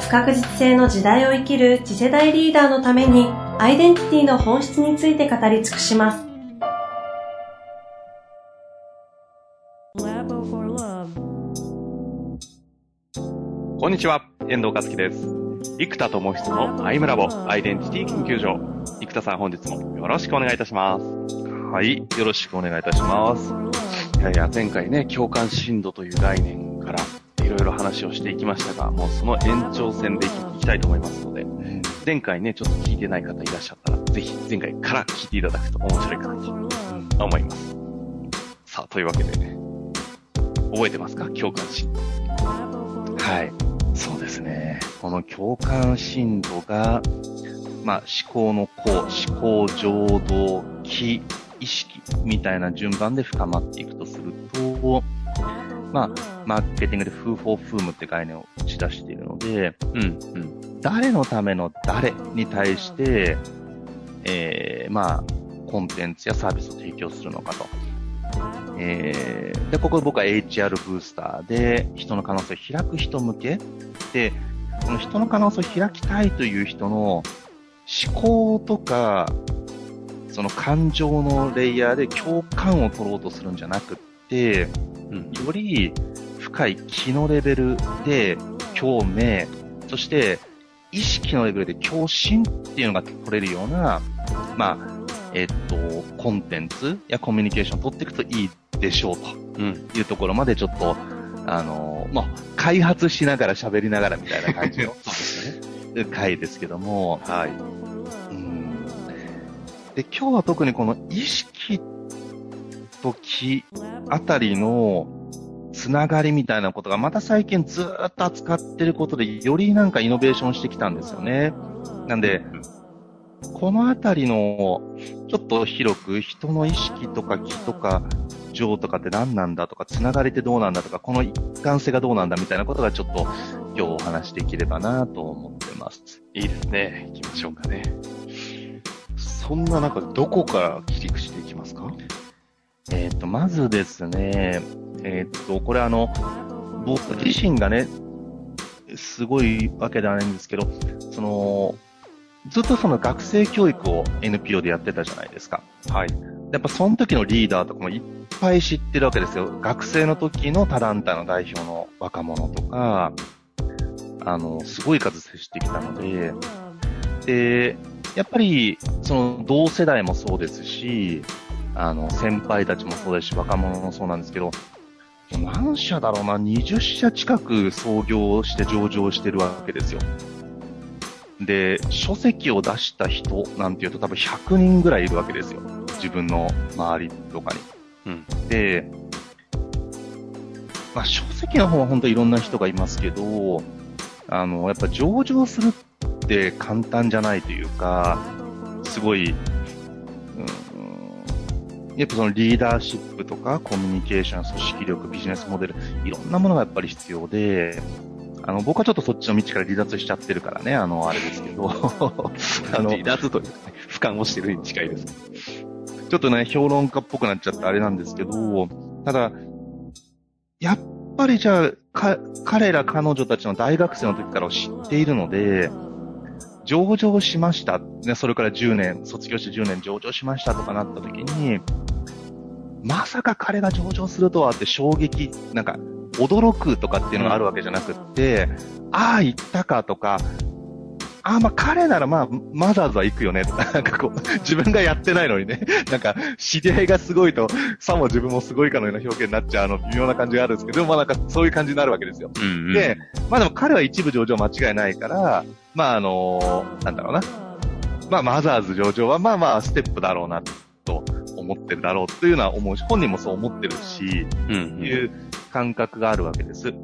不確実性の時代を生きる次世代リーダーのためにアイデンティティの本質について語り尽くします。こんにちは、遠藤和樹です。生田智久のアイムラボアイデンティティ研究所。生田さん本日もよろしくお願いいたします。はい、よろしくお願いいたします。いやいや、前回ね、共感深度という概念からいろいろ話をしていきましたが、もうその延長線でいきたいと思いますので、前回ね、ちょっと聞いてない方いらっしゃったら、ぜひ前回から聞いていただくと面白いかなと思います。さあ、というわけでね、覚えてますか？共感深度。はい。そうですね。この共感深度が、まあ、思考の項、思考、情動、気、意識みたいな順番で深まっていくとすると、まあ、マーケティングでフーフォーフームって概念を打ち出しているので、うん、うん。誰のための誰に対して、えー、まあ、コンテンツやサービスを提供するのかと。えー、で、ここ僕は HR ブースターで人の可能性を開く人向けで、この人の可能性を開きたいという人の思考とか、その感情のレイヤーで共感を取ろうとするんじゃなくって、うん、より深い気のレベルで共鳴、そして意識のレベルで共振っていうのが取れるような、まあ、えっと、コンテンツやコミュニケーションを取っていくといいでしょうというところまでちょっと、あの、まあ、開発しながら喋りながらみたいな感じの 回ですけども、はい。うん。で、今日は特にこの意識と気あたりのつながりみたいなことがまた最近ずっと扱ってることでよりなんかイノベーションしてきたんですよね。なんで、このあたりの、ちょっと広く人の意識とか気とか情とかって何なんだとか、つながりってどうなんだとか、この一貫性がどうなんだみたいなことがちょっと今日お話しできればなと思ってます。いいですね。行きましょうかね。そんな中、どこから切り口でいきますか？えっ、ー、と、まずですね、えっ、ー、と、これあの、僕自身がね、すごいわけではないんですけど、その、ずっとその学生教育を NPO でやってたじゃないですか。はい。やっぱその時のリーダーとかもいっぱい知ってるわけですよ。学生の時のタランタの代表の若者とか、あの、すごい数接してきたので、で、やっぱり、その同世代もそうですし、あの、先輩たちもそうですし、若者もそうなんですけど、何社だろうな、20社近く創業して上場してるわけですよ。で、書籍を出した人なんていうと多分100人ぐらいいるわけですよ。自分の周りとかに。うん。で、まあ、書籍の方は本当いろんな人がいますけど、あの、やっぱ上場するって簡単じゃないというか、すごい、うん、やっぱそのリーダーシップとかコミュニケーション、組織力、ビジネスモデル、いろんなものがやっぱり必要で、あの、僕はちょっとそっちの道から離脱しちゃってるからね、あの、あれですけど。あの、離脱というか、ね、俯瞰をしてるに近いです。ちょっとね、評論家っぽくなっちゃってあれなんですけど、ただ、やっぱりじゃあ、か、彼ら彼女たちの大学生の時からを知っているので、上場しました。ね、それから10年、卒業して10年上場しましたとかなった時に、まさか彼が上場するとはって衝撃、なんか、驚くとかっていうのがあるわけじゃなくって、ああ、行ったかとか、ああ、まあ彼ならまあ、マザーズは行くよね。なんかこう、自分がやってないのにね、なんか、知り合いがすごいと、さも自分もすごいかのような表現になっちゃう、あの、微妙な感じがあるんですけど、まあなんかそういう感じになるわけですよ。うんうん、で、まあでも彼は一部上場間違いないから、まああのー、なんだろうな。まあマザーズ上場はまあまあステップだろうな、と思ってるだろうというのは思うし、本人もそう思ってるし、うんうん、いう感覚があるわけです。で、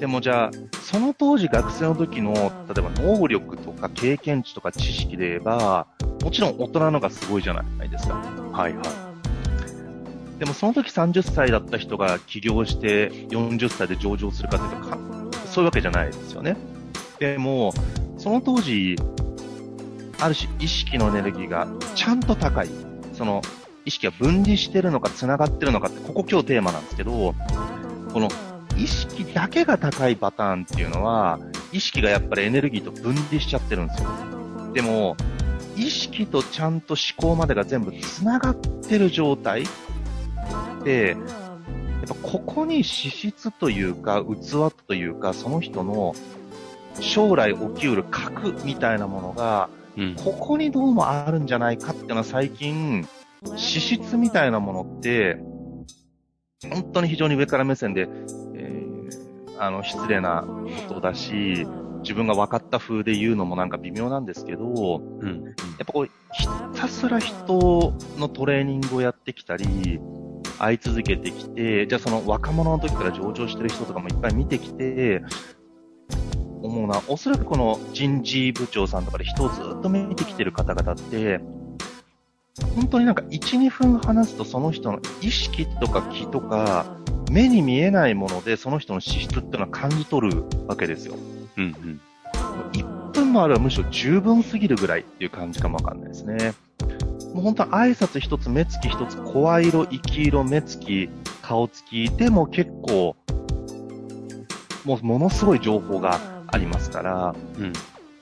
でもじゃあ、その当時学生の時の、例えば能力とか経験値とか知識で言えば、もちろん大人のがすごいじゃないですか。はいはい。でもその時30歳だった人が起業して40歳で上場するかっていうとか、そういうわけじゃないですよね。でも、その当時、ある種意識のエネルギーがちゃんと高い。その意識が分離してるのか繋がってるのかって、ここ今日テーマなんですけど、この意識だけが高いパターンっていうのは、意識がやっぱりエネルギーと分離しちゃってるんですよ。でも、意識とちゃんと思考までが全部繋がってる状態で、やっぱここに資質というか、器というか、その人の将来起きうる核みたいなものが、うん。ここにどうもあるんじゃないかっていうのは最近、資質みたいなものって、本当に非常に上から目線で、えーあの、失礼なことだし、自分が分かった風で言うのもなんか微妙なんですけど、うん。やっぱこう、ひたすら人のトレーニングをやってきたり、会い続けてきて、じゃあその若者の時から上場してる人とかもいっぱい見てきて、思うな、おそらくこの人事部長さんとかで人をずっと見てきてる方々って、本当になんか1、2分話すとその人の意識とか気とか、目に見えないものでその人の資質っていうのは感じ取るわけですよ。うん。うん。1分もあればむしろ十分すぎるぐらいっていう感じかもわかんないですね。もう本当は挨拶一つ、目つき一つ、声色、息色、目つき、顔つきでも結構、もうものすごい情報がありますから、うん。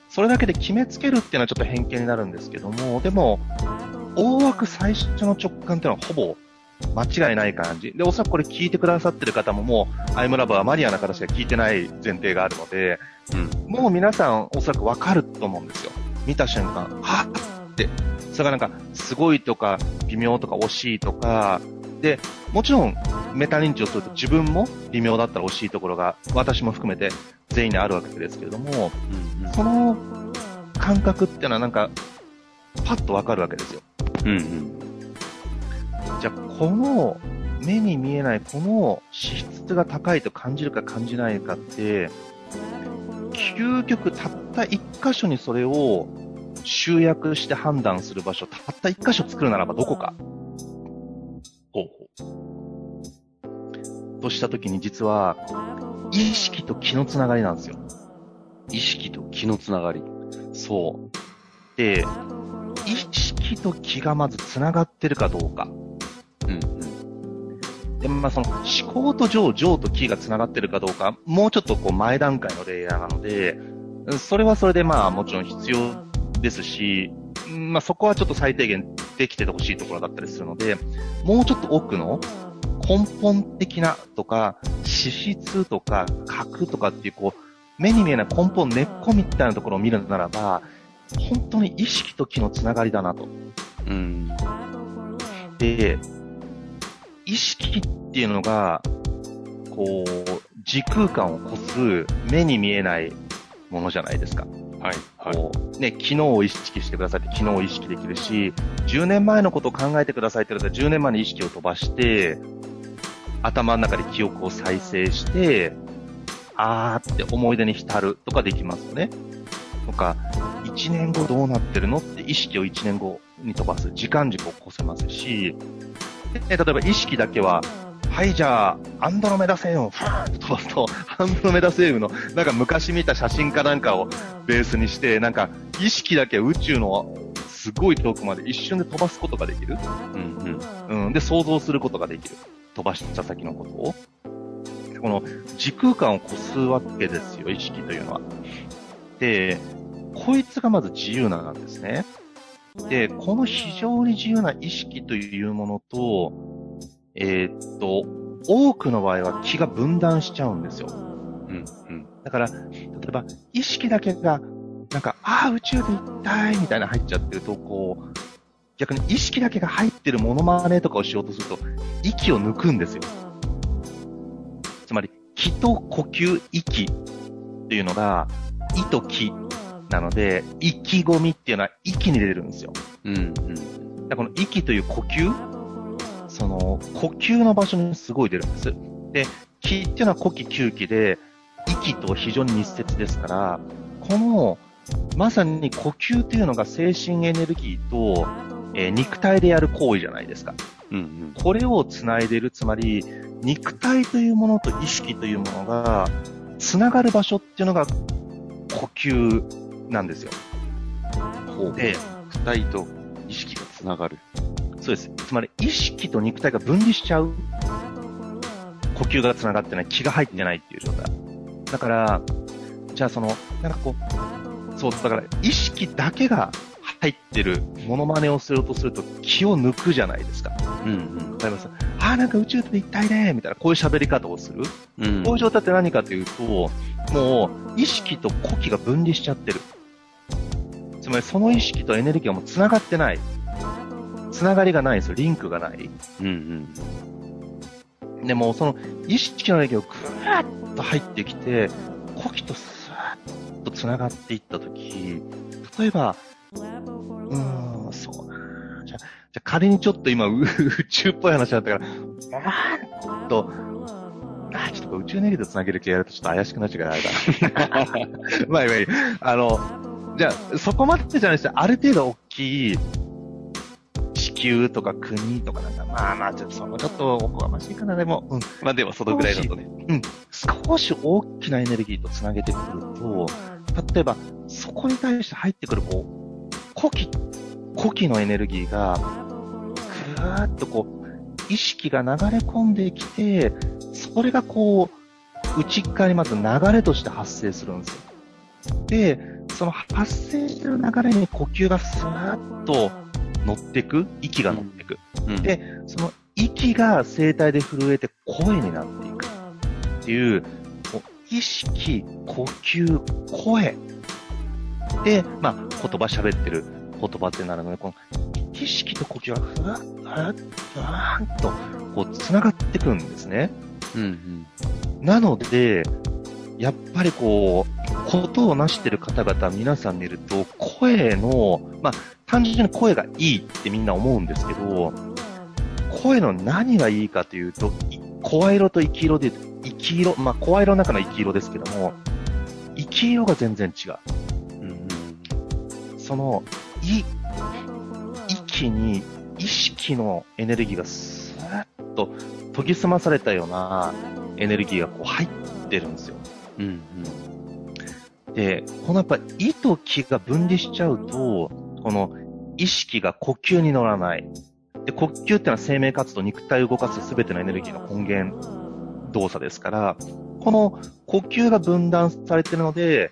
それだけで決めつけるっていうのはちょっと偏見になるんですけども、でも、大枠最初の直感っていうのはほぼ間違いない感じ。で、おそらくこれ聞いてくださってる方ももう、アイムラブはマリアナからしか聞いてない前提があるので、うん。もう皆さんおそらくわかると思うんですよ。見た瞬間、はっって。それがなんか、すごいとか、微妙とか、惜しいとか、で、もちろん、メタ認知をすると自分も微妙だったら惜しいところが、私も含めて全員にあるわけですけれども、うん。その感覚っていうのはなんか、パッとわかるわけですよ。うん。うん。じゃあ、この、目に見えないこの資質が高いと感じるか感じないかって、究極たった一箇所にそれを集約して判断する場所、たった一箇所作るならばどこか。としたときに実は、意識と気のつながりなんですよ。意識と気のつながり。そう。で、意識と気がまずつながってるかどうか。うん。うん。で、まあその思考と情、情と気がつながってるかどうか、もうちょっとこう前段階のレイヤーなので、うんそれはそれでまあもちろん必要ですし、うんまあそこはちょっと最低限できててほしいところだったりするので、もうちょっと奥の根本的なとか、資質とか核とかっていうこう、目に見えない根本、根っこみたいなところを見るならば、本当に意識と気のつながりだなと。うん。で、意識っていうのが、こう、時空間を超す目に見えないものじゃないですか。はい。はい。ね、昨日を意識してくださいって昨日を意識できるし、10年前のことを考えてくださいって言われたら10年前の意識を飛ばして、頭の中で記憶を再生して、あーって思い出に浸るとかできますよね。とか、1年後どうなってるのって意識を1年後に飛ばす。時間軸を越せますし、で例えば意識だけは、はい、じゃあ、アンドロメダ星雲をファーンと飛ばすと、アンドロメダ星雲の、なんか昔見た写真かなんかをベースにして、なんか、意識だけ宇宙のすごい遠くまで一瞬で飛ばすことができる？うん。うん。うん。で、想像することができる。飛ばした先のことを。この時空間を越すわけですよ、意識というのは。で、こいつがまず自由なんですね。で、この非常に自由な意識というものと、えーっと、多くの場合は気が分断しちゃうんですよ。うん。うん。だから、例えば、意識だけが、なんか、ああ、宇宙で行きたいみたいな入っちゃってると、こう、逆に意識だけが入ってるモノマネとかをしようとすると、息を抜くんですよ。つまり、気と呼吸、息っていうのが、意と気なので、意気込みっていうのは息に出るんですよ。うん。うん。だこの息という呼吸、その、呼吸の場所にすごい出るんです。で、気っていうのは呼気、吸気で、息と非常に密接ですから、この、まさに呼吸というのが精神エネルギーと、えー、肉体でやる行為じゃないですか。うんうん、これを繋いでいる、つまり、肉体というものと意識というものが、繋がる場所っていうのが、呼吸なんですよ。で、肉体と意識が繋がる。そうです。つまり、意識と肉体が分離しちゃう。呼吸が繋がってない、気が入ってないっていう状態。だから、じゃあその、なんかこう、そう、だから意識だけが入ってるモノマネをしようとすると気を抜くじゃないですか。うんうん。わかりますああ、なんか宇宙と一体で、みたいな、こういう喋り方をする。うん。こういう状態って何かというと、もう、意識と呼気が分離しちゃってる。つまり、その意識とエネルギーがもう繋がってない。繋がりがないんですよ。リンクがない。うんうん。でも、その意識のエネルギーをぐーっと入ってきて、呼気とスーッと繋がっていったとき、例えば、うーん、そうだなじゃ、じゃ仮にちょっと今、宇宙っぽい話だったから、ーんと、あ、ちょっと宇宙ネギと繋げる系やるとちょっと怪しくなっちゃうからあれだ。まあ、いわゆる、あの、じゃあ、そこまでじゃないですある程度大きい地球とか国とかなんか、まあまあ、ちょっとそのちょっとおこがましいかな、でも、うん。まあでもそのぐらいだとね。うん。少し大きなエネルギーと繋げてくると、例えば、そこに対して入ってくる、こう、古希、古希のエネルギーが、ぐーっとこう、意識が流れ込んできて、それがこう、内側にまず流れとして発生するんですよ。で、その発生してる流れに呼吸がスーッと乗っていく、息が乗っていく。うん、で、その息が声帯で震えて声になっていくっていう、意識、呼吸、声で、まあ、言葉喋ってる言葉ってなるので、この意識と呼吸はふわっ、ふわっ、ふわっと、こう、繋がってくんですね。うんうん。なので、やっぱりこう、ことを成してる方々皆さん見ると、声の、まあ、単純に声がいいってみんな思うんですけど、声の何がいいかというと、声色と生き色で、生き色、まあ、声色の中の生き色ですけども、生き色が全然違う。その、い、息に意識のエネルギーがスーッと研ぎ澄まされたようなエネルギーがこう入ってるんですよ。うんうん。で、このやっぱ意と気が分離しちゃうと、この意識が呼吸に乗らない。で、呼吸ってのは生命活動、肉体を動かす全てのエネルギーの根源動作ですから、この呼吸が分断されてるので、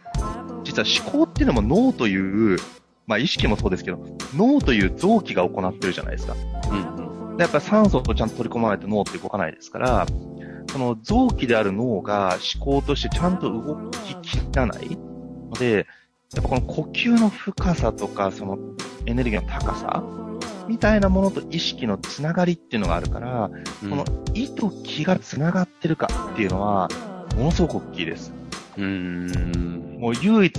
実は思考っていうのも脳というまあ意識もそうですけど、脳という臓器が行ってるじゃないですか。うん。でやっぱり酸素をちゃんと取り込まないと脳って動かないですから、その臓器である脳が思考としてちゃんと動ききらないので、やっぱこの呼吸の深さとか、そのエネルギーの高さみたいなものと意識のつながりっていうのがあるから、うん、この意と気がつながってるかっていうのは、ものすごく大きいです。うん。もう唯一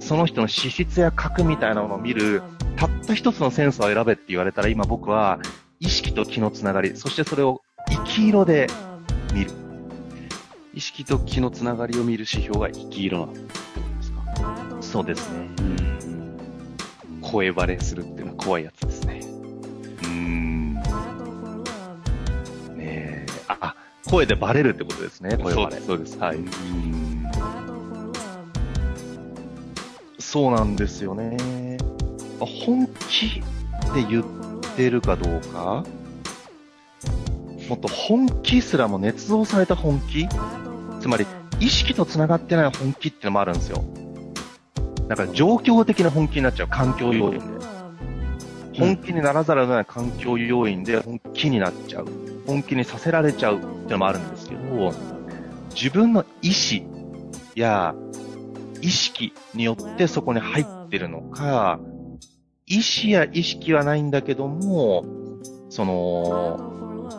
その人の資質や格みたいなものを見る、たった一つのセンスを選べって言われたら、今僕は意識と気のつながり、そしてそれを生き色で見る。意識と気のつながりを見る指標が生き色なってことですかそうですね。うん。声バレするっていうのは怖いやつですね。うん。ねえ。あ、声でバレるってことですね、声バレ。そうです、はい。うんそうなんですよね。本気で言ってるかどうか？もっと本気すらも捏造された本気？つまり、意識と繋がってない本気ってのもあるんですよ。だから状況的な本気になっちゃう。環境要因で。本気にならざるを得ない環境要因で本気になっちゃう。本気にさせられちゃうってのもあるんですけど、自分の意志や意識によってそこに入ってるのか、意志や意識はないんだけども、その、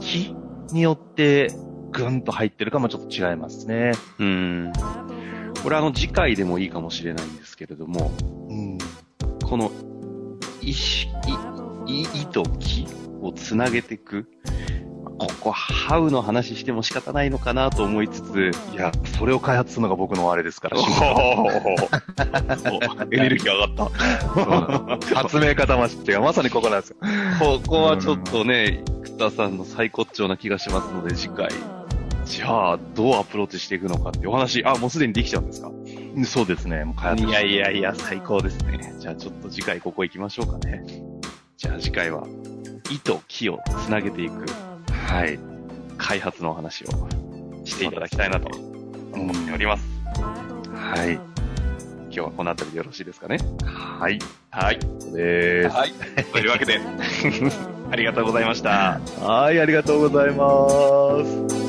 気によってぐんと入ってるかもちょっと違いますね。うん。これあの次回でもいいかもしれないんですけれども、うん、この意識、意、意と気をつなげていく。ここ、ハウの話しても仕方ないのかなと思いつつ、いや、それを開発するのが僕のあれですから、エネルギー上がった。発明家魂がまさにここなんですよ。ここはちょっとね、生田さんの最高潮な気がしますので、次回。じゃあ、どうアプローチしていくのかっていうお話、あ、もうすでにできちゃうんですか？そうですね、もう開発いやいやいや、最高ですね。じゃあちょっと次回ここ行きましょうかね。じゃあ次回は、意と木をつなげていく、はい、開発のお話をしていただきたいなと思っております。はい。今日はこの辺りでよろしいですかね？はい。はい。です。はい。というわけで、ありがとうございました。はい、ありがとうございます。